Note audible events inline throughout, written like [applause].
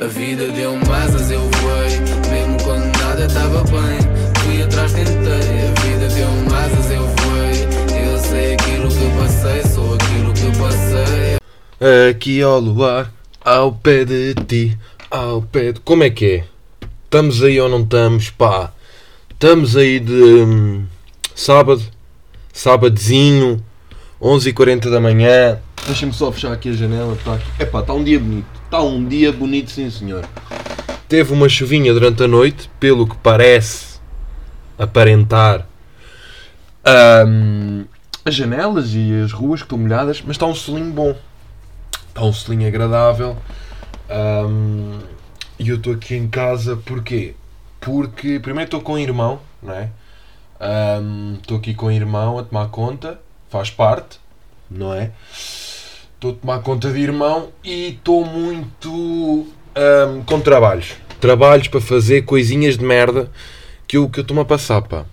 A vida deu-me asas, eu voei. Mesmo quando nada estava bem, fui atrás, tentei. A vida deu-me asas, eu voei. Eu sei aquilo que passei, sou aquilo que passei. Aqui ao luar, ao pé de ti, ao pé de... Como é que é? Estamos aí ou não estamos? Pá, estamos aí de hum, sábado, sábadozinho, 11h40 da manhã. Deixa-me só fechar aqui a janela. Tá. Epá, está um dia bonito. Está um dia bonito, sim senhor. Teve uma chuvinha durante a noite, pelo que parece aparentar hum, as janelas e as ruas que estão molhadas, mas está um solinho bom. Está um solinho agradável. Hum, e eu estou aqui em casa porquê? Porque primeiro estou com o irmão, não é? Estou aqui com o irmão a tomar conta, faz parte, não é? Estou a tomar conta de irmão e estou muito hum, com trabalhos. Trabalhos para fazer coisinhas de merda que eu que eu estou-me a passar, pá.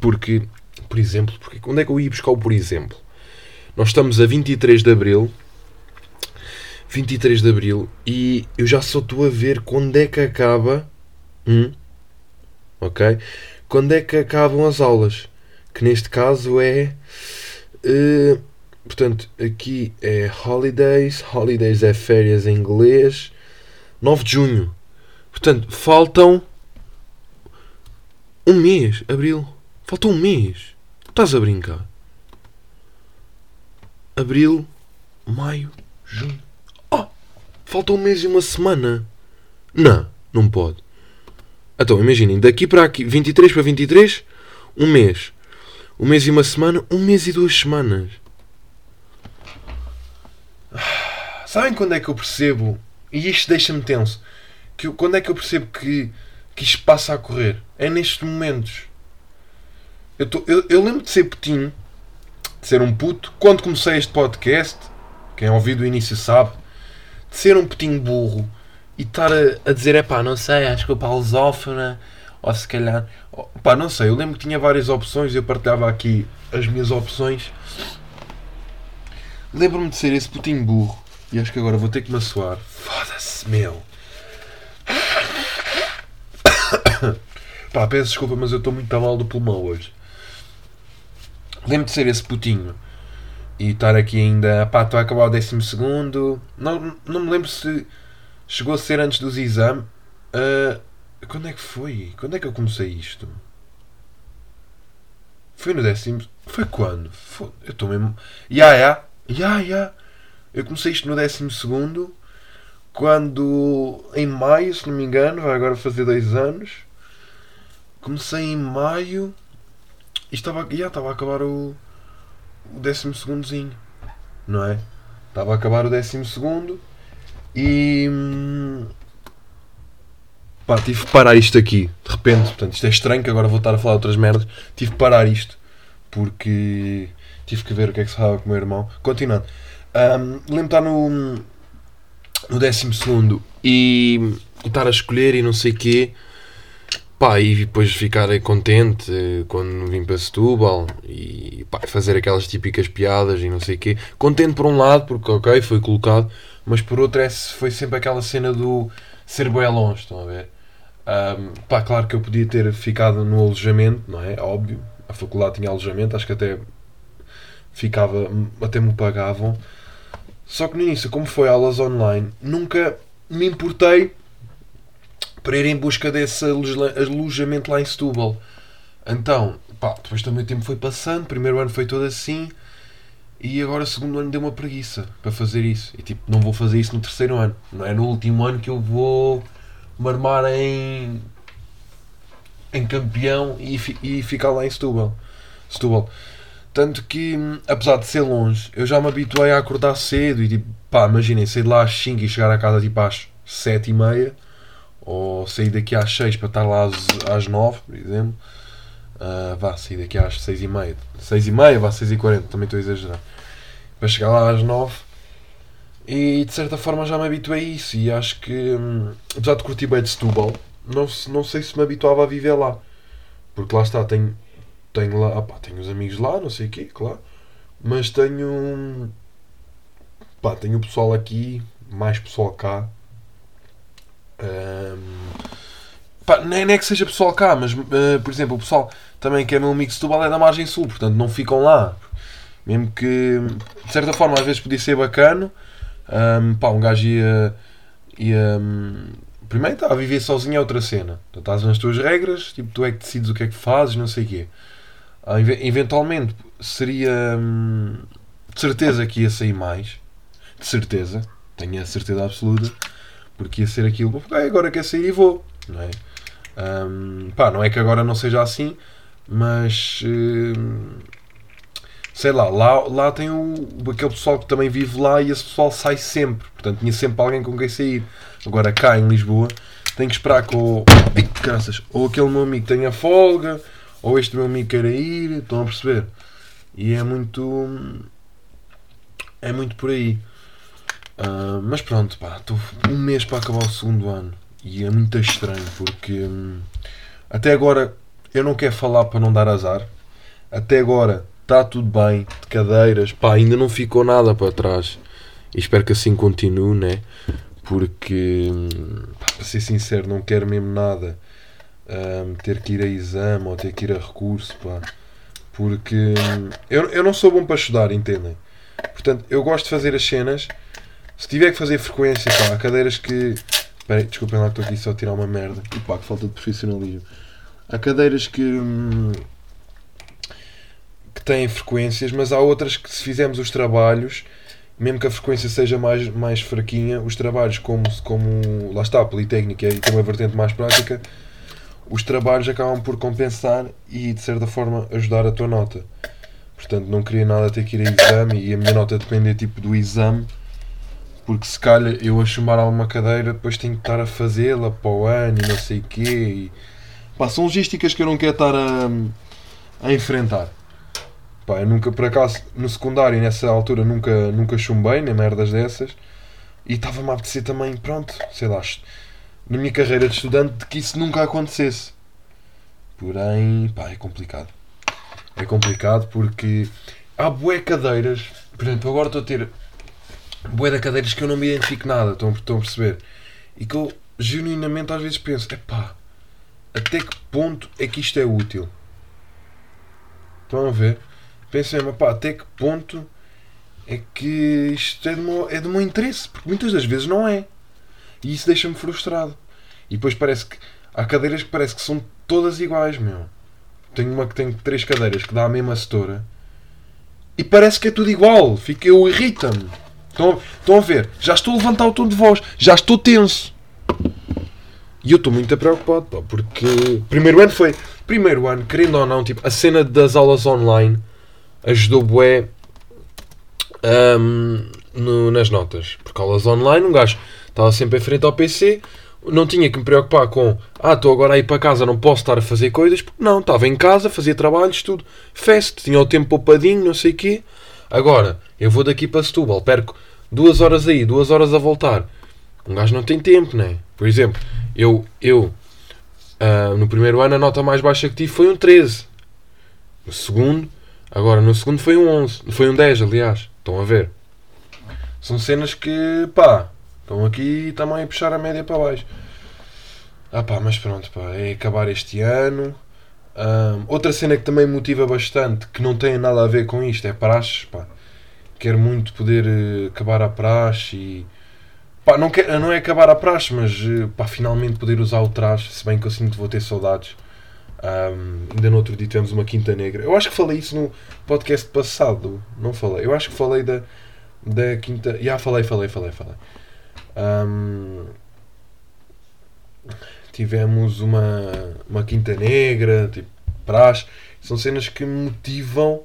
Porque, por exemplo, porque, onde é que eu ia buscar o por exemplo? Nós estamos a 23 de Abril 23 de Abril e eu já só estou a ver quando é que acaba. Hum, ok? Quando é que acabam as aulas? Que neste caso é. eh, portanto, aqui é Holidays. Holidays é férias em inglês. 9 de junho. Portanto, faltam. Um mês, Abril. Falta um mês. Estás a brincar? Abril, Maio, Junho. Oh! Falta um mês e uma semana. Não, não pode. Então, imaginem, daqui para aqui, 23 para 23, um mês. Um mês e uma semana, um mês e duas semanas. Ah, Sabem quando é que eu percebo, e isto deixa-me tenso, que eu- quando é que eu percebo que, que isto passa a correr? É nestes momentos. Eu, tô- eu, eu lembro de ser putinho, de ser um puto, quando comecei este podcast, quem ouviu do início sabe, de ser um putinho burro e estar a, a dizer, é pá, não sei, acho que o para lusófona, ou se calhar, pá, não sei, eu lembro que tinha várias opções eu partilhava aqui as minhas opções. Lembro-me de ser esse putinho burro e acho que agora vou ter que me assoar. Foda-se, meu. [coughs] Pá, peço desculpa, mas eu estou muito mal do pulmão hoje. Lembro de ser esse putinho e estar aqui ainda, pá, estou a acabar o décimo segundo. Não, não me lembro se chegou a ser antes dos exames. Ah, quando é que foi? Quando é que eu comecei isto? Foi no décimo. Foi quando? Foi- Eu estou mesmo. Ya, ya, ya, ya. Eu comecei isto no décimo segundo. Quando. Em maio, se não me engano, vai agora fazer dois anos. Comecei em maio. E estava, já estava a acabar o. O décimo segundozinho. Não é? Estava a acabar o décimo segundo. E. hum, Pá, tive que parar isto aqui. De repente, portanto, isto é estranho que agora vou estar a falar outras merdas. Tive que parar isto. Porque tive que ver o que é que se falava com o meu irmão. Continuando. Hum, Lembro de estar no. No décimo segundo e, e estar a escolher e não sei o quê. Pá, e depois ficar contente quando vim para Setúbal e pá, fazer aquelas típicas piadas e não sei o quê. Contente por um lado, porque ok, foi colocado, mas por outro é, foi sempre aquela cena do ser bem longe, estão a ver? Ahm, pá, claro que eu podia ter ficado no alojamento, não é? Óbvio, a faculdade tinha alojamento, acho que até ficava, até me pagavam. Só que no início, como foi aulas online, nunca me importei para ir em busca desse aloja- alojamento lá em Setúbal. Então, pá, depois também o tempo foi passando, primeiro ano foi todo assim, e agora segundo ano deu uma preguiça para fazer isso. E tipo, não vou fazer isso no terceiro ano, não é no último ano que eu vou marmar em, em campeão e, e ficar lá em Setúbal. Setúbal. Tanto que, apesar de ser longe, eu já me habituei a acordar cedo e tipo, pá, imaginem, sair de lá às 5 e chegar a casa tipo às 7 e meia, ou sair daqui às 6 para estar lá às, às 9, por exemplo. Ah, vá, sair daqui às 6 e meia. 6 e meia, vá, 6 e 40, também estou a exagerar. Para chegar lá às 9. E de certa forma já me habituei a isso. E acho que, hum, apesar de curtir bem de Setúbal, não, não sei se me habituava a viver lá. Porque lá está, tenho, tenho lá, opá, tenho os amigos lá, não sei o quê, claro. Mas tenho. Pá, tenho o pessoal aqui, mais pessoal cá. Ahm, pá, nem, nem é que seja pessoal cá, mas eh, por exemplo, o pessoal também que é meu amigo de Setúbal é da margem sul, portanto não ficam lá. Mesmo que, de certa forma, às vezes podia ser bacana. Ahm, pá, um gajo ia. ia hum, primeiro está a viver sozinho é outra cena. Tu estás nas tuas regras, tipo, tu é que decides o que é que fazes, não sei o quê. Ah, eve- eventualmente seria. hum, de certeza que ia sair mais. De certeza. Tenho a certeza absoluta. Porque ia ser aquilo. "Ok, agora quer sair e vou. Não é? Hum, pá, não é que agora não seja assim, mas. hum, sei lá, lá, lá tem o, aquele pessoal que também vive lá e esse pessoal sai sempre. Portanto, tinha sempre alguém com quem sair. Agora, cá em Lisboa, tenho que esperar que o. Graças! Ou aquele meu amigo tenha folga, ou este meu amigo queira ir. Estão a perceber? E é muito. É muito por aí. Ah, mas pronto, pá, estou um mês para acabar o segundo ano. E é muito estranho porque. hum, até agora eu não quero falar para não dar azar. Até agora está tudo bem, de cadeiras, pá, ainda não ficou nada para trás. E espero que assim continue, né? Porque, hum, pá, para ser sincero, não quero mesmo nada hum, ter que ir a exame ou ter que ir a recurso, pá. Porque hum, eu, eu não sou bom para estudar, entendem? Portanto, eu gosto de fazer as cenas. Se tiver que fazer frequência, pá, há cadeiras que. Espera aí, desculpem lá estou aqui só a tirar uma merda. E pá, que falta de profissionalismo. Há cadeiras que. hum, que têm frequências, mas há outras que se fizermos os trabalhos, mesmo que a frequência seja mais, mais fraquinha, os trabalhos como, como lá está, a Politécnica e tem uma vertente mais prática, os trabalhos acabam por compensar e de certa forma ajudar a tua nota. Portanto, não queria nada ter que ir a exame e a minha nota depender tipo do exame, porque se calhar eu a chumbar alguma cadeira depois tenho que estar a fazê-la para o ano e não sei o quê. E... Pá, são logísticas que eu não quero estar a, a enfrentar. Pá, eu nunca, por acaso, no secundário, nessa altura, nunca, nunca chumbei, nem merdas dessas. E estava-me a apetecer também, pronto, sei lá, na minha carreira de estudante, de que isso nunca acontecesse. Porém, pá, é complicado. É complicado porque há bué cadeiras. Por exemplo, agora estou a ter bué de cadeiras que eu não me identifico nada, estão, estão a perceber? E que eu genuinamente às vezes penso, epá, até que ponto é que isto é útil? Estão a ver? Penso mesmo, pá, até que ponto é que isto é do, meu, é do meu interesse? Porque muitas das vezes não é. E isso deixa-me frustrado. E depois parece que há cadeiras que parece que são todas iguais, meu. Tenho uma que tem três cadeiras que dá a mesma setora e parece que é tudo igual. Fica, eu irrita-me. Estão, estão a ver? Já estou a levantar o tom de voz, já estou tenso. E eu estou muito preocupado, pá, porque primeiro ano foi. Primeiro ano, querendo ou não, tipo, a cena das aulas online ajudou ahm, no- nas notas. Porque aulas online, um gajo estava sempre em frente ao PC, não tinha que me preocupar com ah, estou agora a ir para casa, não posso estar a fazer coisas, não, estava em casa, fazia trabalhos, tudo, fest, tinha o tempo poupadinho, não sei o quê. Agora, eu vou daqui para Setúbal, perco duas horas aí, duas horas a voltar. Um gajo não tem tempo, né? Por exemplo, eu, eu ah, no primeiro ano a nota mais baixa que tive foi um 13. No segundo, agora no segundo foi um 11. Foi um 10, aliás. Estão a ver? São cenas que, pá, estão aqui também a puxar a média para baixo. Ah pá, mas pronto, pá, é acabar este ano. Ahm, outra cena que também motiva bastante, que não tem nada a ver com isto, é praxes, pá. Quero muito poder eh, acabar a praxe e... Pá, não, quer, não é acabar a praxe, mas eh, pá, finalmente poder usar o traje, se bem que eu sinto que vou ter saudades. Ahm, ainda no outro dia tivemos uma quinta negra. Eu acho que falei isso no podcast passado, não falei. Eu acho que falei da, da quinta... Já falei, falei, falei, falei. Ahm, tivemos uma, uma quinta negra, tipo, praxe. São cenas que me motivam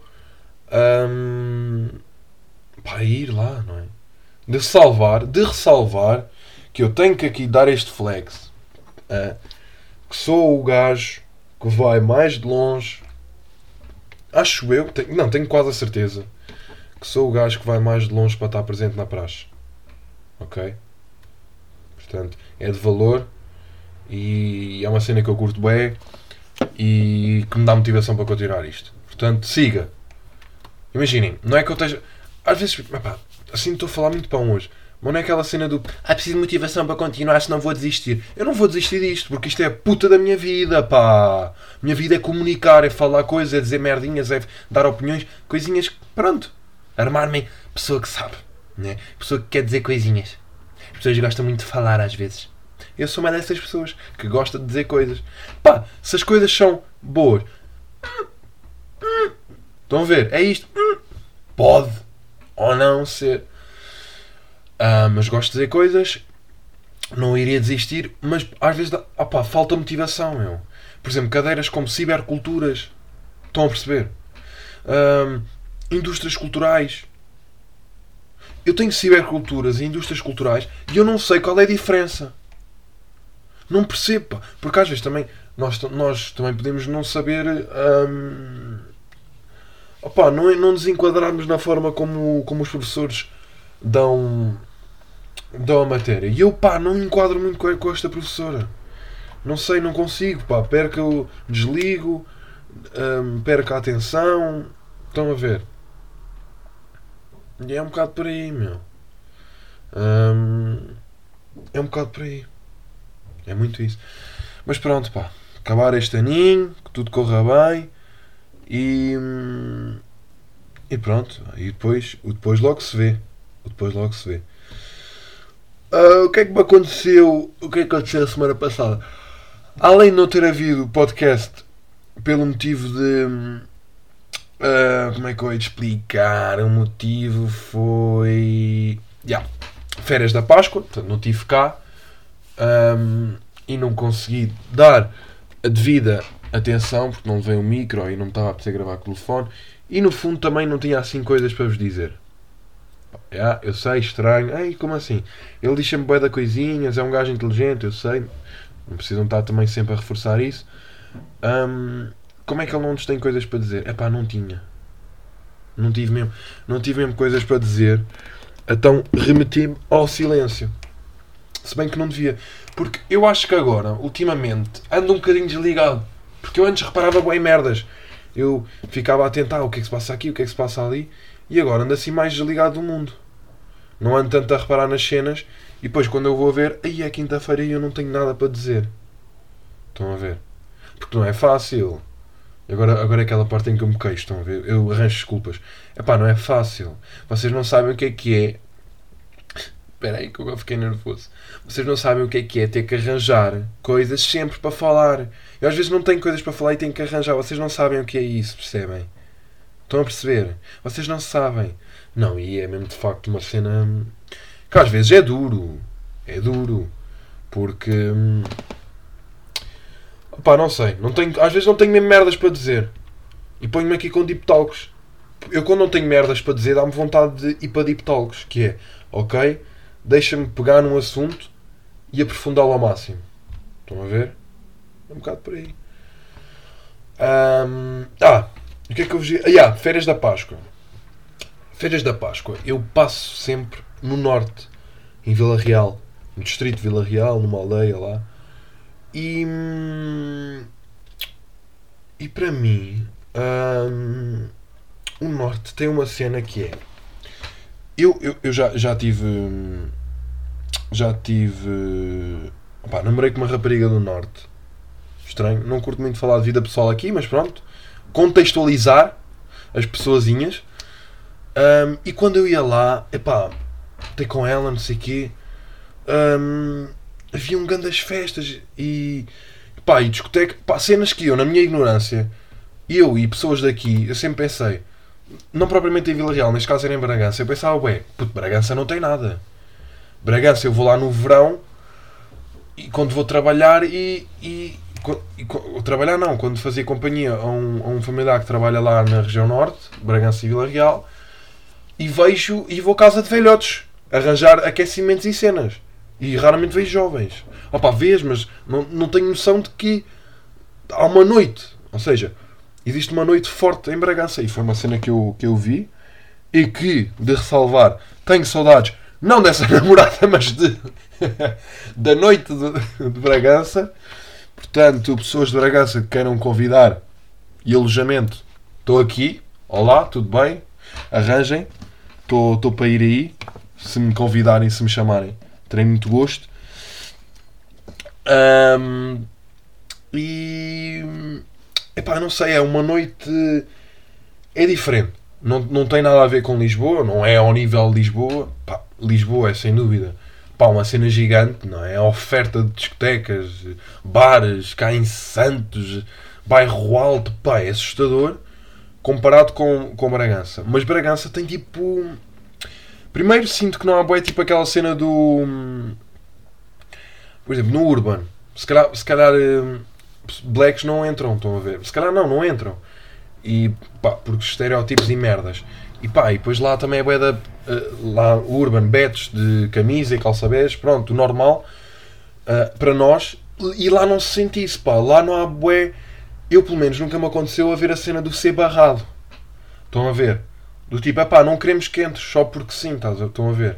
ahm, para ir lá, não é? De salvar, de ressalvar que eu tenho que aqui dar este flex. ah, que sou o gajo que vai mais de longe. Acho eu, tenho, não, tenho quase a certeza que sou o gajo que vai mais de longe para estar presente na praxe. Ok? Portanto, é de valor e é uma cena que eu curto bem e que me dá motivação para continuar isto. Portanto, siga. Imaginem, não é que eu esteja. Às vezes, assim estou a falar muito pão hoje, Mas não é aquela cena do ah, preciso de motivação para continuar, senão vou desistir. Eu não vou desistir disto, porque isto é a puta da minha vida, pá. Minha vida é comunicar, é falar coisas, é dizer merdinhas, é dar opiniões, coisinhas. Pronto. Armar-me pessoa que sabe, né? Pessoa que quer dizer coisinhas. As pessoas gostam muito de falar às vezes. Eu sou uma dessas pessoas que gosta de dizer coisas. Pá, se as coisas são boas. Estão a ver? É isto. Pode ou não ser. Ah, mas gosto de dizer coisas. Não iria desistir, mas às vezes opá, falta motivação. Meu. Por exemplo, cadeiras como ciberculturas. Estão a perceber? Ah, indústrias culturais. Eu tenho ciberculturas e indústrias culturais e eu não sei qual é a diferença. Não percebo, porque às vezes também nós, nós também podemos não saber. Hum, opá, não, não nos enquadrarmos na forma como, como os professores dão, dão a matéria. E eu, pá, não enquadro muito com, com esta professora. Não sei, não consigo, pá. Perco, desligo, hum, perco a atenção. Estão a ver? E é um bocado por aí, meu. É um bocado por aí. É muito isso. Mas pronto, pá. Acabar este aninho, que tudo corra bem. E. E pronto. E depois, o depois logo se vê. O depois logo se vê. Ah, o que é que me aconteceu? O que é que aconteceu a semana passada? Além de não ter havido podcast pelo motivo de. Ah, como é que eu ia explicar? O motivo foi. Yeah, férias da Páscoa, portanto não tive cá hum, e não consegui dar a devida atenção porque não levei o micro e não estava a apetecer gravar o telefone e no fundo também não tinha assim coisas para vos dizer. Yeah, eu sei, estranho. Ei, como assim? Ele sempre bué da coisinhas, é um gajo inteligente, eu sei. Não precisam estar também sempre a reforçar isso. Hum, como é que ele não tem coisas para dizer? Epá, não tinha. Não tive mesmo, não tive mesmo coisas para dizer. Então remeti-me ao silêncio. Se bem que não devia. Porque eu acho que agora, ultimamente, ando um bocadinho desligado. Porque eu antes reparava bem merdas. Eu ficava a tentar o que é que se passa aqui, o que é que se passa ali. E agora ando assim mais desligado do mundo. Não ando tanto a reparar nas cenas. E depois quando eu vou ver, aí é quinta-feira e eu não tenho nada para dizer. Estão a ver? Porque não é fácil. Agora, agora é aquela parte em que eu me queixo, estão a ver? Eu arranjo desculpas. Epá, não é fácil. Vocês não sabem o que é que é. Espera aí que eu fiquei nervoso. Vocês não sabem o que é que é ter que arranjar coisas sempre para falar. Eu às vezes não tenho coisas para falar e tenho que arranjar. Vocês não sabem o que é isso, percebem? Estão a perceber? Vocês não sabem. Não, e é mesmo de facto uma cena que às vezes é duro. É duro. Porque. Opá, não sei. Não tenho, às vezes não tenho mesmo merdas para dizer. E ponho-me aqui com deep talks. Eu quando não tenho merdas para dizer, dá-me vontade de ir para deep talks. Que é, ok, deixa-me pegar num assunto e aprofundá-lo ao máximo. Estão a ver? É um bocado por aí. Ahm, ah, o que é que eu vos ia- Ah, yeah, férias da Páscoa. Férias da Páscoa. Eu passo sempre no norte, em Vila Real. No distrito de Vila Real, numa aldeia lá. E. hum, E para mim. hum, o norte tem uma cena que é. Eu, eu, eu já, já tive. Já tive. Pá, namorei com uma rapariga do norte. Estranho. Não curto muito falar de vida pessoal aqui, mas pronto. Contextualizar as pessoazinhas. Hum, e quando eu ia lá, epá, ter com ela, não sei o quê. hum, haviam grandes festas e pá, e discoteca, pá, cenas que eu, na minha ignorância, eu e pessoas daqui, eu sempre pensei, não propriamente em Vila Real, neste caso era em Bragança, eu pensava, ué, puto, Bragança não tem nada. Bragança eu vou lá no verão e quando vou trabalhar e. e, trabalhar não, quando fazia companhia a um, a um familiar que trabalha lá na região norte, Bragança e Vila Real, e vejo e vou à casa de velhotes arranjar aquecimentos e cenas. E raramente vejo jovens. Opa, vês, mas não, não tenho noção de que há uma noite. Ou seja, existe uma noite forte em Bragança. E foi uma cena que eu, que eu vi. E que, de ressalvar, tenho saudades, não dessa [laughs] namorada, mas de, [laughs] da noite de, de Bragança. Portanto, pessoas de Bragança que queiram convidar e alojamento, estou aqui. Olá, tudo bem? Arranjem. Estou para ir aí. Se me convidarem, se me chamarem. Terei muito gosto. Ahm, e. Epá, não sei, é uma noite. É diferente. Não, não tem nada a ver com Lisboa, não é ao nível de Lisboa. Pá, Lisboa é sem dúvida. Pá, uma cena gigante, não é? A oferta de discotecas, bares, cá em Santos, bairro alto, pá, é assustador comparado com, com Bragança. Mas Bragança tem tipo. Primeiro sinto que não há boé tipo aquela cena do. Por exemplo, no Urban. Se calhar, se calhar hum, blacks não entram, estão a ver? Se calhar não, não entram. E pá, porque estereótipos e merdas. E pá, e depois lá também é bué da. uh, lá Urban, betos de camisa e calçabés, pronto, normal. uh, para nós. E lá não se sente isso, pá. Lá não há bué. Eu, pelo menos, nunca me aconteceu a ver a cena do ser barrado. Estão a ver? Do tipo, epá, não queremos que entres só porque sim, estás a- estão a ver?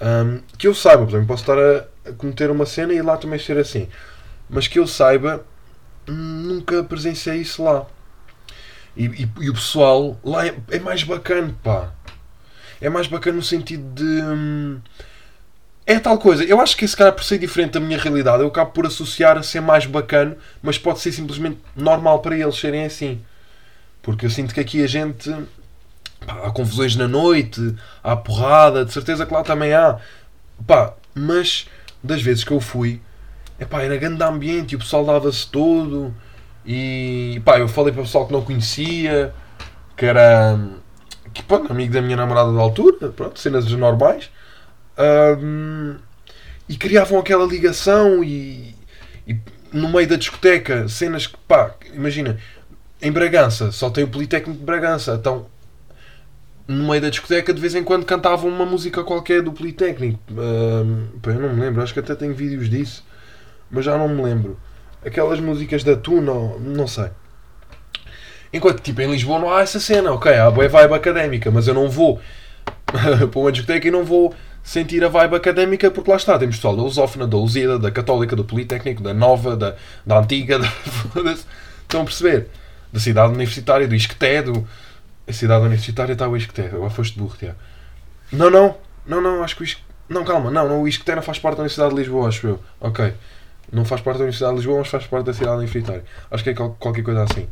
Hum, que eu saiba, por exemplo, posso estar a, a cometer uma cena e lá também ser assim. Mas que eu saiba, nunca presenciei isso lá. E, e- e o pessoal lá é, é mais bacana, pá. É mais bacana no sentido de. hum, é tal coisa. Eu acho que esse cara, por ser diferente da minha realidade, eu acabo por associar a ser mais bacana, mas pode ser simplesmente normal para eles serem assim. Porque eu sinto que aqui a gente. Pá, há confusões na noite, há porrada, de certeza que lá também há. Pá, mas das vezes que eu fui, epá, era grande ambiente e o pessoal dava-se todo. E pá, eu falei para o pessoal que não conhecia, que era que, pronto, amigo da minha namorada da altura, pronto, cenas normais. Ahm, e criavam aquela ligação e, e no meio da discoteca, cenas que, pá, imagina, em Bragança, só tem o Politécnico de Bragança, então no meio da discoteca de vez em quando cantavam uma música qualquer do Politécnico. Pá, eu não me lembro, acho que até tenho vídeos disso, mas já não me lembro. Aquelas músicas da Tuna, não sei. Enquanto, tipo, em Lisboa não há essa cena, ok, há boa vibe académica, mas eu não vou [laughs] para uma discoteca e não vou sentir a vibe académica porque lá está, temos pessoal da Lusófona, da Lusíada, da Católica, do Politécnico, da Nova, da, da Antiga, [laughs] da... estão a perceber? Da cidade universitária, do Isqueté, do... A cidade universitária está o Isqueté, agora foste burro, Tiago. Não, não, não, não, acho que o Isqueté... Não, calma, não, não, o Isqueté não faz parte da Universidade de Lisboa, acho eu. Ok. Não faz parte da Universidade de Lisboa, mas faz parte da cidade universitária. Acho que é qual- qualquer coisa assim.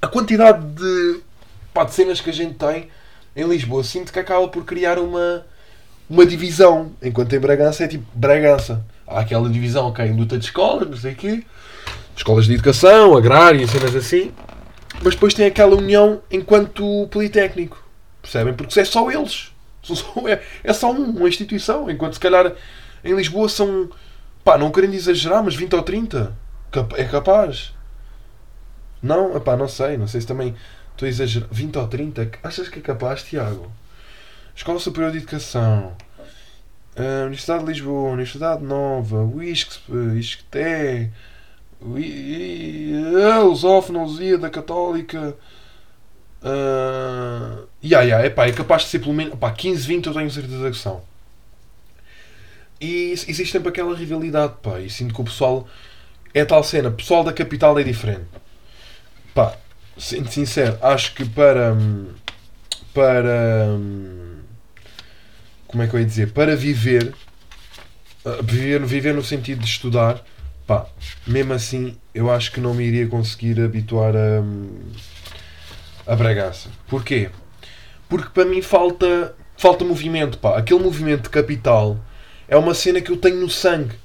A quantidade de, pá, de cenas que a gente tem em Lisboa, sinto que acaba por criar uma, uma divisão. Enquanto em Bragança é tipo Bragança. Há aquela divisão, ok, luta de escolas, não sei o quê. Escolas de educação, agrária, cenas assim. Mas depois tem aquela união enquanto Politécnico. Percebem? Porque é só eles. É, é só um- uma instituição. Enquanto se calhar em Lisboa são, pá, não querendo exagerar, mas 20 ou 30. Cap- É capaz. Não, epá, não sei. Não sei se também estou a exagerar. 20 ou 30? Achas que é capaz, Tiago? Escola Superior de Educação. ah, Universidade de Lisboa, Universidade Nova, UISC, ISCTE, a Lusófona, Lusíada, Católica. Uh, yeah, yeah, epá, é capaz de ser pelo menos epá, 15, 20 eu tenho certeza que são. E existe sempre aquela rivalidade, pá, e sinto que o pessoal é tal cena, o pessoal da capital é diferente. Pá, sendo sincero, acho que para. Para. Como é que eu ia dizer? Para viver. ah, Viver, viver no sentido de estudar, pá, mesmo assim, eu acho que não me iria conseguir habituar a. hum, a Bragaça. Porquê? Porque para mim falta, falta movimento, pá. Aquele movimento de capital é uma cena que eu tenho no sangue.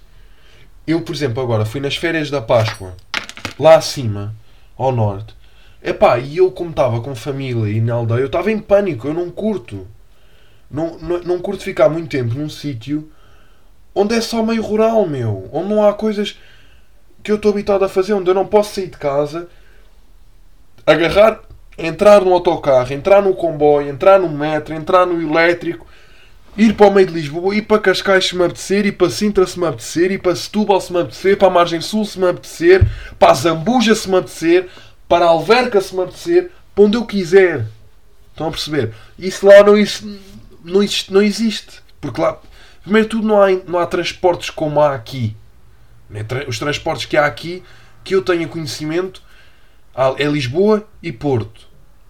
Eu, por exemplo, agora fui nas férias da Páscoa, lá acima, ao norte. Epá, e eu como estava com família e na aldeia, eu estava em pânico, eu não curto. Não, não, não curto ficar muito tempo num sítio onde é só meio rural, meu. Onde não há coisas que eu estou habituado a fazer, onde eu não posso sair de casa, agarrar, entrar no autocarro, entrar no comboio, entrar no metro, entrar no elétrico, ir para o meio de Lisboa, ir para Cascais se me apetecer, ir para Sintra se me apetecer, ir para Setúbal se me apetecer, para a Margem Sul se me apetecer, para a Zambuja se me apetecer, para a Alverca se me apetecer, para onde eu quiser. Estão a perceber? Isso lá não, existe, não, existe, não existe. Porque lá, primeiro tudo, não há, não há transportes como há aqui. Né? Os transportes que há aqui, que eu tenha conhecimento, é Lisboa e Porto.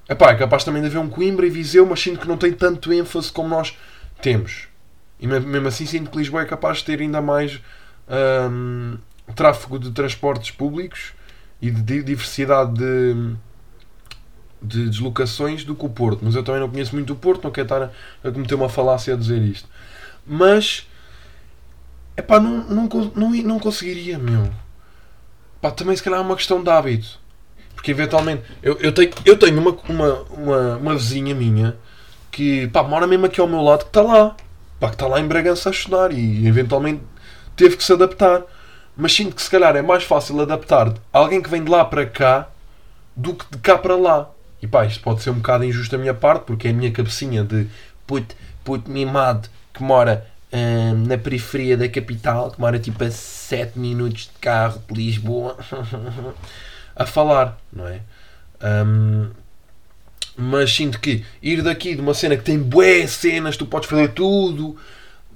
Epá, é capaz também de haver um Coimbra e Viseu, mas sinto que não tem tanto ênfase como nós Temos. E mesmo assim sinto que Lisboa é capaz de ter ainda mais hum, tráfego de transportes públicos e de diversidade de, de deslocações do que o Porto. Mas eu também não conheço muito o Porto, não quero estar a cometer uma falácia a dizer isto. Mas, pá, não, não, não, não conseguiria, meu. Pá, também se calhar é uma questão de hábito. Porque eventualmente, eu, eu tenho, eu tenho uma, uma, uma, uma vizinha minha que, pá, mora mesmo aqui ao meu lado que está lá. Pá, que está lá em Bragança a estudar e eventualmente teve que se adaptar. Mas sinto que se calhar é mais fácil adaptar alguém que vem de lá para cá do que de cá para lá. E pá, isto pode ser um bocado injusto da minha parte, porque é a minha cabecinha de puto, puto mimado que mora hum, na periferia da capital, que mora tipo a 7 minutos de carro de Lisboa, [laughs] a falar, não é? Um, mas sinto que ir daqui de uma cena que tem bué cenas, tu podes fazer tudo.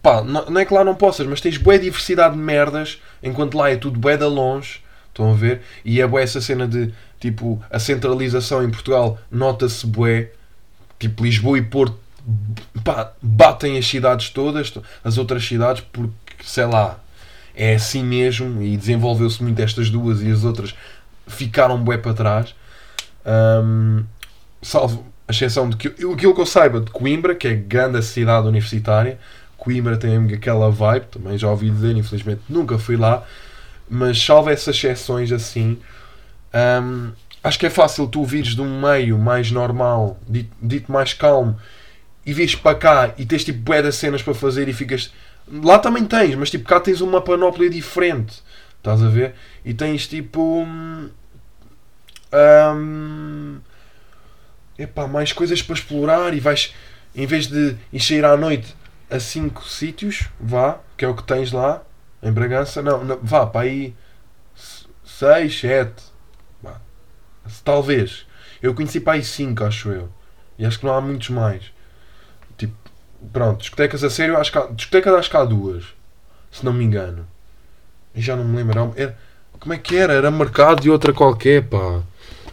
Pá, não, é que lá não possas, mas tens bué diversidade de merdas, enquanto lá é tudo bué da longe. Estão a ver? E é bué essa cena de, tipo, a centralização em Portugal nota-se bué. Tipo, Lisboa e Porto, pá, batem as cidades todas, as outras cidades, porque, sei lá, é assim mesmo e desenvolveu-se muito estas duas e as outras ficaram bué para trás. Um, salvo a exceção de que aquilo que eu saiba de Coimbra, que é grande cidade universitária, Coimbra tem aquela vibe, também já ouvi dizer, infelizmente nunca fui lá, mas salvo essas exceções assim, hum, acho que é fácil tu vires de um meio mais normal, dito, dito mais calmo, e vires para cá e tens tipo bué de cenas para fazer e ficas. Lá também tens, mas tipo cá tens uma panóplia diferente, estás a ver? E tens tipo. Hum, hum epá, mais coisas para explorar e vais, em vez de encher à noite a 5 sítios, vá, que é o que tens lá em Bragança, não, não vá para aí 6, 7, talvez. Eu conheci para aí 5, acho eu. E acho que não há muitos mais. Pronto, discotecas a sério, acho que há, discotecas acho que há duas, se não me engano. E já não me lembro. Era, como é que era? Era mercado e outra qualquer, pá.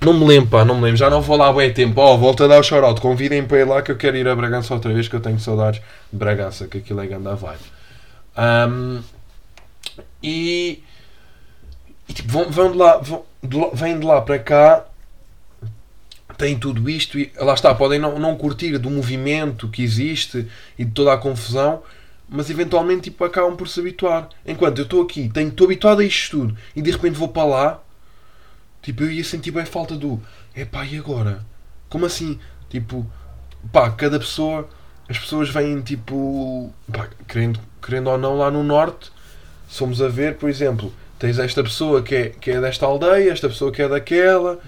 Não me lembro, pá, não me lembro. Já não vou lá há bem tempo. Ó, oh, volto a dar o shout Convidem para ir lá que eu quero ir a Bragança outra vez, que eu tenho saudades de Bragança, que aquilo é ganda vibe. Um, e, e tipo, vão, vão de lá, vão, de lá, vêm de lá para cá, têm tudo isto e lá está, podem não, não curtir do movimento que existe e de toda a confusão, mas eventualmente tipo, acabam por se habituar. Enquanto eu estou aqui, tenho, estou habituado a isto tudo e de repente vou para lá Tipo, eu ia sentir bem falta do. Epá, e agora? Como assim? Tipo, pá, cada pessoa. As pessoas vêm tipo. Pá, querendo, querendo ou não, lá no norte, somos a ver, por exemplo, tens esta pessoa que é, que é desta aldeia, esta pessoa que é daquela,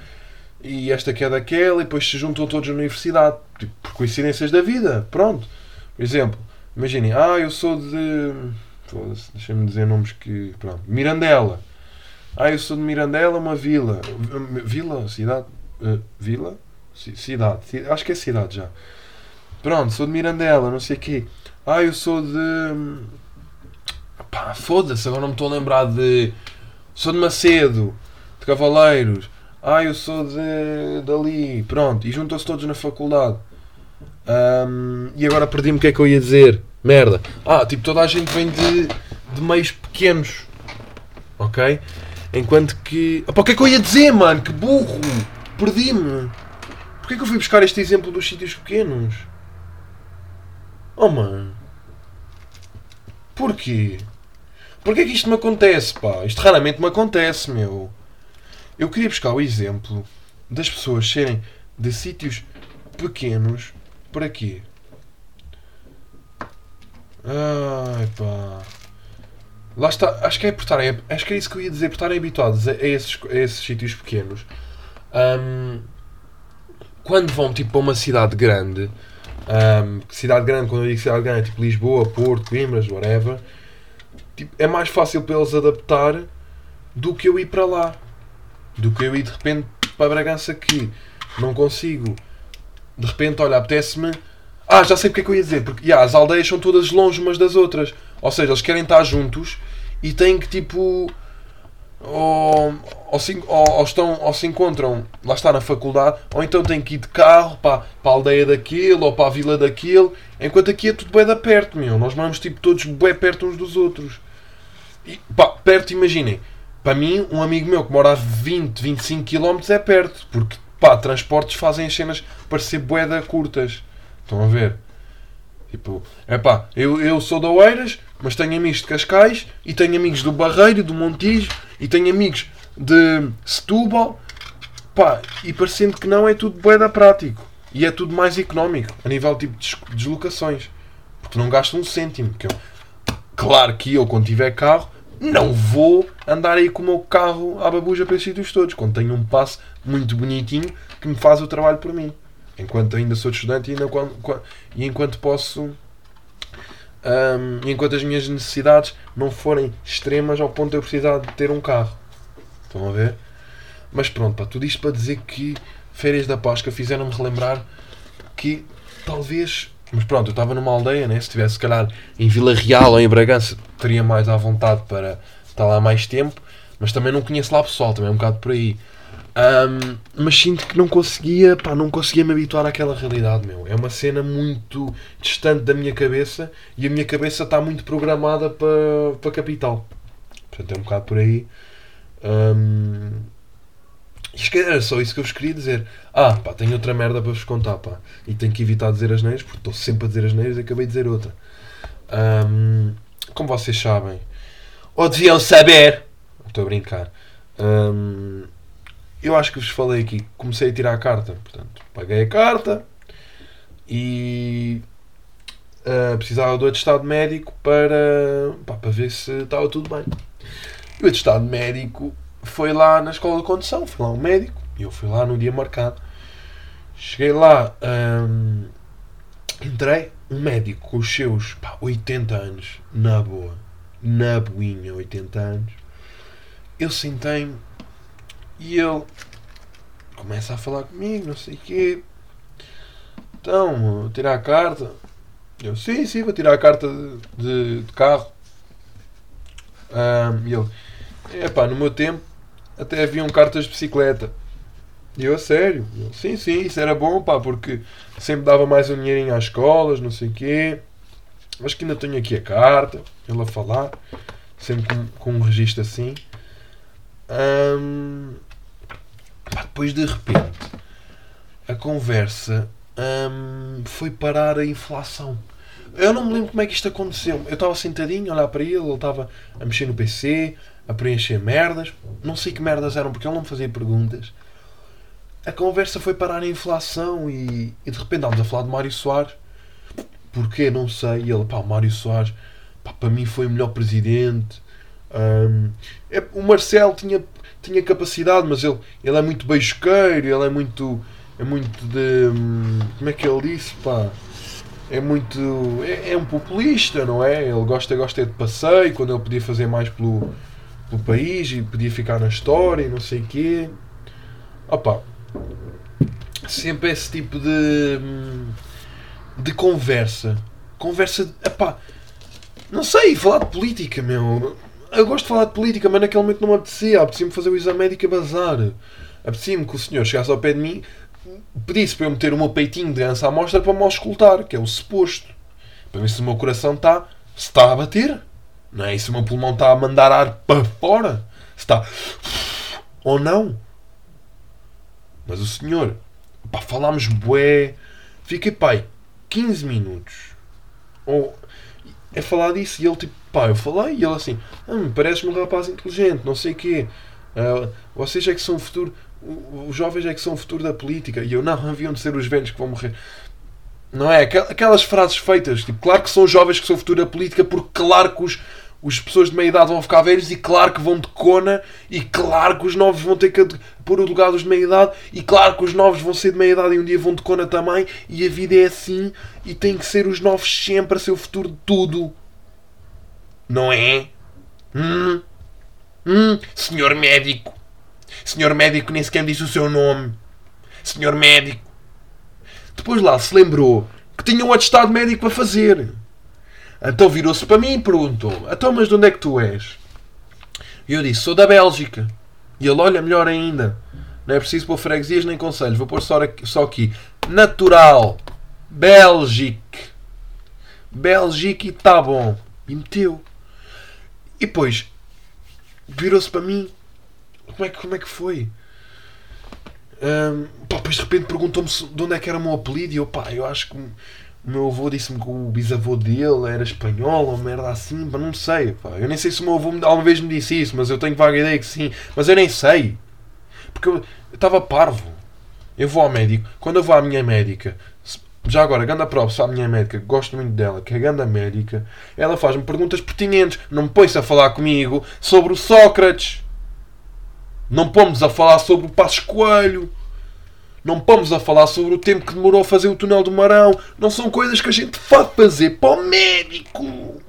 e esta que é daquela, e depois se juntam todos na universidade. Tipo, por coincidências da vida, pronto. Por exemplo, imaginem, ah, eu sou de. Deixa-me dizer nomes que. Pronto, Mirandela. Ah, eu sou de Mirandela, uma vila. Vila? Cidade? Uh, vila? Cidade. Acho que é cidade já. Pronto, sou de Mirandela, não sei o quê. Ah, eu sou de. Pá, foda-se, agora não me estou a lembrar de. Sou de Macedo, de Cavaleiros. Ah, eu sou de. dali. Pronto, e juntam-se todos na faculdade. Um, e agora perdi-me o que é que eu ia dizer. Merda. Ah, tipo, toda a gente vem de, de meios pequenos. Ok? Enquanto que. Opa, o que é que eu ia dizer, mano? Que burro! Perdi-me! Porquê que eu fui buscar este exemplo dos sítios pequenos? Oh, mano. Porquê? Porquê que isto me acontece, pá? Isto raramente me acontece, meu. Eu queria buscar o exemplo das pessoas serem de sítios pequenos. Para quê? Ai, pá. Lá está, acho que é por estarem, acho que é isso que eu ia dizer, por estarem habituados a, esses, a esses sítios pequenos. Um, quando vão tipo a uma cidade grande, um, cidade grande, quando eu digo cidade grande, é tipo Lisboa, Porto, Coimbras, whatever, tipo, é mais fácil para eles adaptar do que eu ir para lá. Do que eu ir de repente para Bragança que não consigo. De repente, olha, apetece-me. Ah, já sei porque é que eu ia dizer, porque yeah, as aldeias são todas longe umas das outras. Ou seja, eles querem estar juntos e têm que tipo. ou, ou, se, ou, ou estão, ou se encontram, lá está na faculdade, ou então têm que ir de carro para, para a aldeia daquele ou para a vila daquele, enquanto aqui é tudo bem da perto, meu. Nós vamos tipo todos bem perto uns dos outros. E, pá, perto, imaginem, para mim, um amigo meu que mora a 20, 25 km é perto, porque pá, transportes fazem as cenas parecer boeda curtas. Estão a ver? Tipo, é pá, eu, eu sou da Oeiras, mas tenho amigos de Cascais, e tenho amigos do Barreiro, do Montijo, e tenho amigos de Setúbal, pá, e parecendo que não é tudo boeda prático. E é tudo mais económico, a nível tipo de deslocações. Porque não gasto um cêntimo. Eu, claro que eu, quando tiver carro, não vou andar aí com o meu carro à babuja para esses sítios todos. Quando tenho um passe muito bonitinho que me faz o trabalho por mim. Enquanto ainda sou estudante e, ainda, e enquanto posso. Um, enquanto as minhas necessidades não forem extremas ao ponto de eu precisar de ter um carro. Estão a ver? Mas pronto, pá, tudo isto para dizer que férias da Páscoa fizeram-me relembrar que talvez. Mas pronto, eu estava numa aldeia, né? se estivesse se calhar em Vila Real ou em Bragança, teria mais à vontade para estar lá mais tempo, mas também não conheço lá pessoal, também é um bocado por aí. Um, mas sinto que não conseguia, pá, não conseguia me habituar àquela realidade, meu. É uma cena muito distante da minha cabeça e a minha cabeça está muito programada para, para a capital. Portanto, é um bocado por aí. Um, era só isso que eu vos queria dizer. Ah, pá, tenho outra merda para vos contar, pá. E tenho que evitar dizer as neiras, porque estou sempre a dizer as neiras e acabei de dizer outra. Um, como vocês sabem, ou deviam saber, estou a brincar. Um, eu acho que vos falei aqui, comecei a tirar a carta, portanto, paguei a carta e uh, precisava do atestado médico para, pá, para ver se estava tudo bem. E o atestado médico foi lá na escola de condução, foi lá um médico, e eu fui lá no dia marcado. Cheguei lá, um, entrei, um médico com os seus pá, 80 anos, na boa, na boinha, 80 anos. Eu sentei-me e ele começa a falar comigo, não sei o quê. Então, tirar a carta. Eu, sim, sim, vou tirar a carta de, de, de carro. Um, e ele, é pá, no meu tempo até haviam cartas de bicicleta. E eu, a sério? Eu, sim, sim, isso era bom, pá, porque sempre dava mais um dinheirinho às escolas, não sei o quê. Mas que ainda tenho aqui a carta, ele a falar, sempre com, com um registro assim. Um, Pá, depois de repente a conversa hum, foi parar a inflação. Eu não me lembro como é que isto aconteceu. Eu estava sentadinho a olhar para ele, ele estava a mexer no PC, a preencher merdas. Não sei que merdas eram porque ele não me fazia perguntas. A conversa foi parar a inflação e, e de repente estávamos a falar de Mário Soares. Porquê? Não sei. E ele, pá, Mário Soares, pá, para mim foi o melhor presidente. Um, é, o Marcelo tinha tinha capacidade, mas ele, ele é muito beijoqueiro, ele é muito. É muito de. Como é que ele disse? Pá? É muito. É, é um populista, não é? Ele gosta, gosta de passeio, quando ele podia fazer mais pelo, pelo país e podia ficar na história e não sei o quê. Opa, sempre esse tipo de. De conversa. Conversa. Epá, não sei, falar de política, meu eu gosto de falar de política, mas naquele momento não me apetecia. Apetecia-me fazer o exame médico a bazar. Apetecia-me que o senhor chegasse ao pé de mim, pedisse para eu meter o meu peitinho de ganso à mostra para me auscultar, que é o suposto. Para ver se o meu coração está, está a bater. Não é? E se o meu pulmão está a mandar ar para fora. Se está. Ou não. Mas o senhor, pá, falámos bué. Fiquei, pai, 15 minutos. Ou. É falar disso e ele tipo Pá, eu falei e ele assim, hum, parece-me um rapaz inteligente, não sei o quê. Uh, vocês é que são o futuro, os jovens é que são o futuro da política. E eu, não, haviam de ser os velhos que vão morrer. Não é? Aquelas frases feitas, tipo, claro que são jovens que são o futuro da política, porque claro que os, os pessoas de meia idade vão ficar velhos e claro que vão de cona e claro que os novos vão ter que pôr o lugar dos de meia idade e claro que os novos vão ser de meia idade e um dia vão de cona também e a vida é assim e tem que ser os novos sempre a ser o futuro de tudo. Não é? Hum? Hum? Senhor médico. Senhor médico nem sequer disse o seu nome. Senhor médico. Depois lá se lembrou que tinha um atestado médico para fazer. Então virou-se para mim e perguntou: Então, mas de onde é que tu és? E eu disse: Sou da Bélgica. E ele: Olha, melhor ainda. Não é preciso pôr freguesias nem conselhos. Vou pôr só aqui, só aqui. Natural. Bélgica. Bélgica e está bom. E meteu. E depois virou-se para mim. Como é, que, como é que foi? Um, pá, depois de repente perguntou-me de onde é que era o meu apelido e eu, pá, eu acho que o meu avô disse-me que o bisavô dele era espanhol ou merda assim, pá, não sei, pá. Eu nem sei se o meu avô alguma vez me disse isso, mas eu tenho vaga ideia que sim, mas eu nem sei. Porque eu estava parvo. Eu vou ao médico, quando eu vou à minha médica, já agora, ganda prova à minha médica, gosto muito dela, que é a ganda médica, ela faz-me perguntas pertinentes, não me põe-se a falar comigo sobre o Sócrates. Não pomos a falar sobre o Passos Coelho. Não pomos a falar sobre o tempo que demorou a fazer o túnel do Marão. Não são coisas que a gente pode fazer para o médico.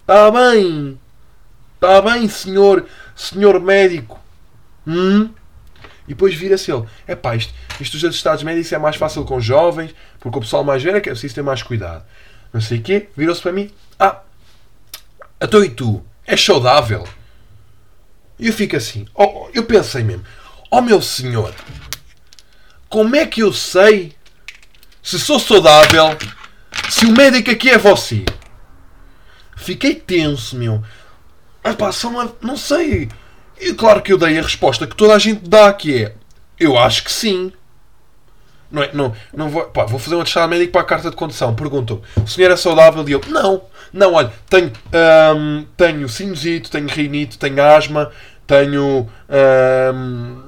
Está bem. Está bem, senhor, senhor médico. Hum? E depois vira-se ele. É pá, isto, isto dos estados médicos é mais fácil com jovens, porque o pessoal mais velho é que é preciso ter mais cuidado. Não sei o quê. Virou-se para mim. Ah, então e tu? És saudável? E eu fico assim. Oh, eu pensei mesmo. Oh meu senhor, como é que eu sei se sou saudável se o médico aqui é você? Fiquei tenso, meu. Ah pá, só não sei. E claro que eu dei a resposta que toda a gente dá, que é eu acho que sim. Não, é, não, não vou, pá, vou fazer um atestado médico para a carta de condução. Perguntam: o senhor é saudável? E eu: não, não, olha, tenho, hum, tenho sinusite, tenho rinite, tenho asma, tenho, hum,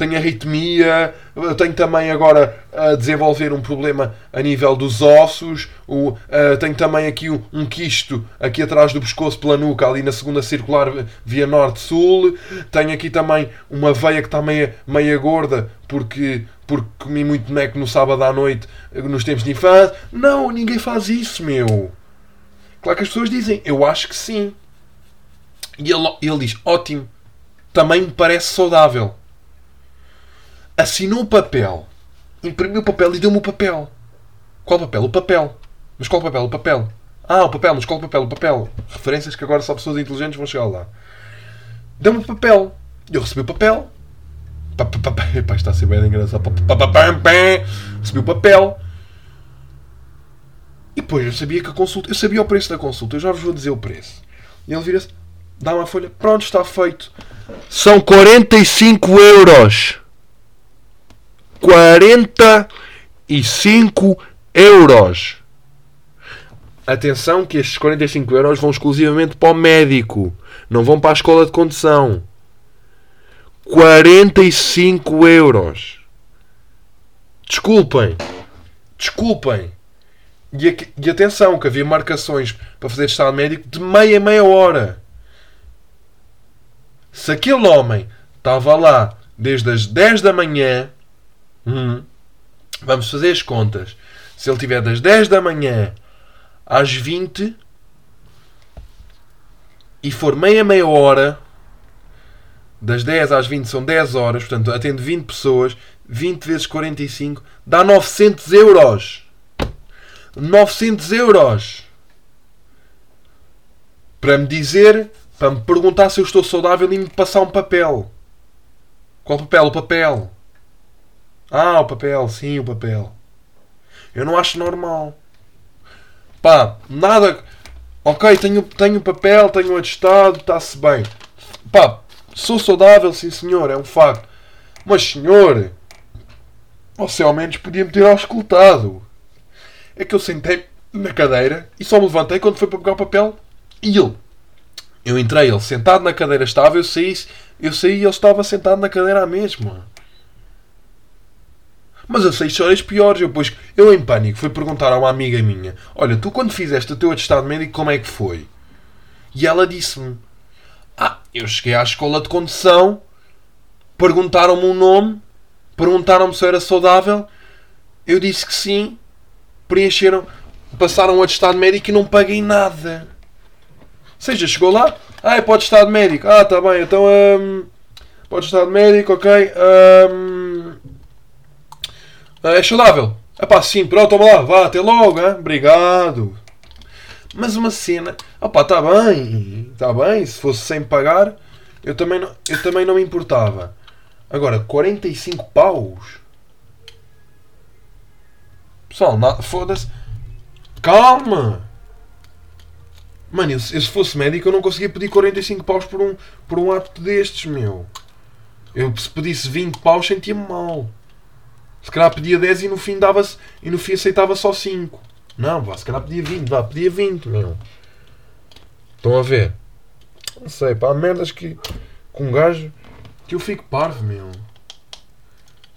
tenho arritmia, tenho também agora a desenvolver um problema a nível dos ossos, o, uh, tenho também aqui um, um, quisto aqui atrás do pescoço pela nuca, ali na segunda circular via norte-sul, tenho aqui também uma veia que está meia, meia gorda porque, porque comi muito boneco no sábado à noite nos tempos de infância. Não, ninguém faz isso, meu. Claro que as pessoas dizem, eu acho que sim. E ele, ele diz, ótimo, também me parece saudável assinou o papel, imprimiu o papel e deu-me o papel. Qual papel? O papel. Mas qual papel? O papel. Ah, o papel, mas qual papel? O papel. Referências que agora só pessoas inteligentes vão chegar lá. Deu-me o papel. Eu recebi o papel. [laughs] Epá, está a ser bem engraçado. Recebi o papel. E depois eu sabia que a consulta. Eu sabia o preço da consulta. Eu já vos vou dizer o preço. E ele vira-se, dá uma folha. Pronto, está feito. São 45 euros. 45 euros. Atenção que estes 45 euros vão exclusivamente para o médico. Não vão para a escola de condução. 45 euros. Desculpem. Desculpem. E, e, atenção que havia marcações para fazer estado médico de meia meia hora. Se aquele homem estava lá desde as 10 da manhã Hum. Vamos fazer as contas. Se ele tiver das 10 da manhã às 20 e for meia meia hora, das 10 às 20 são 10 horas, portanto atende 20 pessoas, 20 vezes 45 dá 900 euros. 900 euros para me dizer, para me perguntar se eu estou saudável e me passar um papel. Qual papel? O papel. Ah, o papel, sim, o papel. Eu não acho normal. Pá, nada. Ok, tenho, tenho papel, tenho atestado, está-se bem. Pá, sou saudável, sim senhor, é um facto. Mas senhor, você ao menos podia-me ter auscultado. É que eu sentei na cadeira e só me levantei quando foi para pegar o papel e ele. Eu entrei, ele sentado na cadeira estava, eu saí, eu saí e ele estava sentado na cadeira à mesma. Mas eu sei histórias piores. Eu, depois, eu em pânico, fui perguntar a uma amiga minha: Olha, tu quando fizeste o teu atestado médico, como é que foi? E ela disse-me: Ah, eu cheguei à escola de condução, perguntaram-me um nome, perguntaram-me se eu era saudável, eu disse que sim, preencheram, passaram o atestado médico e não paguei nada. Ou seja, chegou lá, ah, é para o atestado médico, ah, tá bem, então, um, para o atestado médico, ok, um, ah, é saudável? É pá, sim, pronto, toma lá, vá, até logo, hein? obrigado. Mas uma cena, opá, está bem, está bem, se fosse sem pagar, eu também não, eu também não me importava. Agora, 45 paus? Pessoal, foda-se. Calma! Mano, eu, eu se fosse médico eu não conseguia pedir 45 paus por um, por um ato destes, meu. Eu se pedisse 20 paus sentia-me mal. Se calhar pedia 10 e no fim dava-se. E no fim aceitava só 5. Não, vá, se calhar pedia 20, vá, pedia 20, meu. Estão a ver? Não sei, pá, merdas que. com um gajo. que eu fico parvo, meu.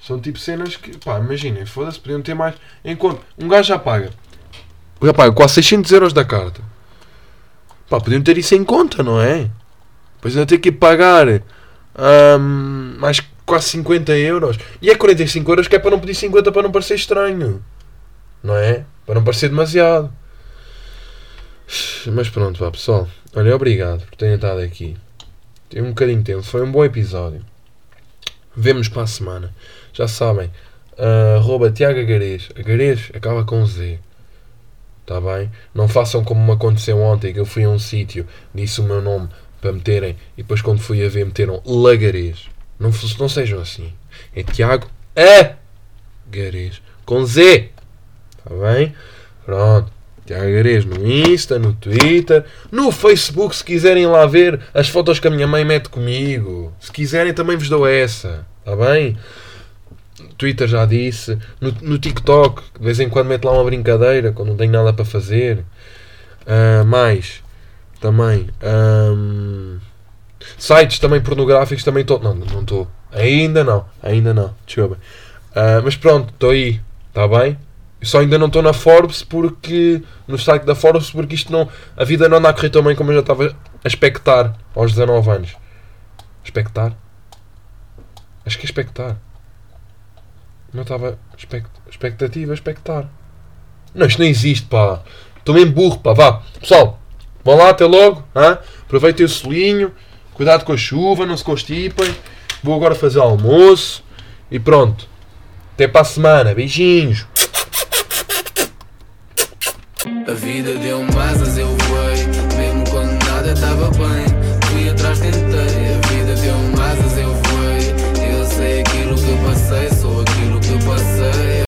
São tipo cenas que, pá, imaginem, foda-se, podiam ter mais. Conta, um gajo já paga. Já paga quase 600 euros da carta. Pá, podiam ter isso em conta, não é? Depois ainda ter que pagar ahm, mais quase 50 euros. E é 45 euros que é para não pedir 50 para não parecer estranho. Não é? Para não parecer demasiado. Mas pronto, vá pessoal. Olha, obrigado por terem estado aqui. Tem um bocadinho de tempo. Foi um bom episódio. Vemo-nos para a semana. Já sabem. arroba Tiago Agarês. Agarês acaba com Z. Está bem? Não façam como me aconteceu ontem, que eu fui a um sítio, disse o meu nome para meterem, e depois quando fui a ver meteram Lagarês. Não, não sejam assim. É Tiago Agarês. Com Z. Está bem? Pronto. Tiago Agarês no Insta, no Twitter, no Facebook, se quiserem lá ver as fotos que a minha mãe mete comigo. Se quiserem também vos dou essa. Está bem? Twitter já disse, no, no TikTok, de vez em quando meto lá uma brincadeira quando não tenho nada para fazer. Ah, mais também ahm, sites também pornográficos também estou. Não, não estou. Ainda não, ainda não. Desculpa. Ah, mas pronto, estou aí, está bem? Só ainda não estou na Forbes porque. no site da Forbes porque isto não. A vida não anda a correr tão bem como eu já estava a expectar aos 19 anos. Expectar? Acho que é expectar. Não estava. Expect... Expectativa, expectar. Não, isto não existe, pá. Estou mesmo burro, pá. Vá. Pessoal, vão lá, até logo. Hã? Aproveitem o solinho. Cuidado com a chuva, não se constipem. Vou agora fazer almoço. E pronto. Até para a semana. Beijinhos. A vida deu-me asas,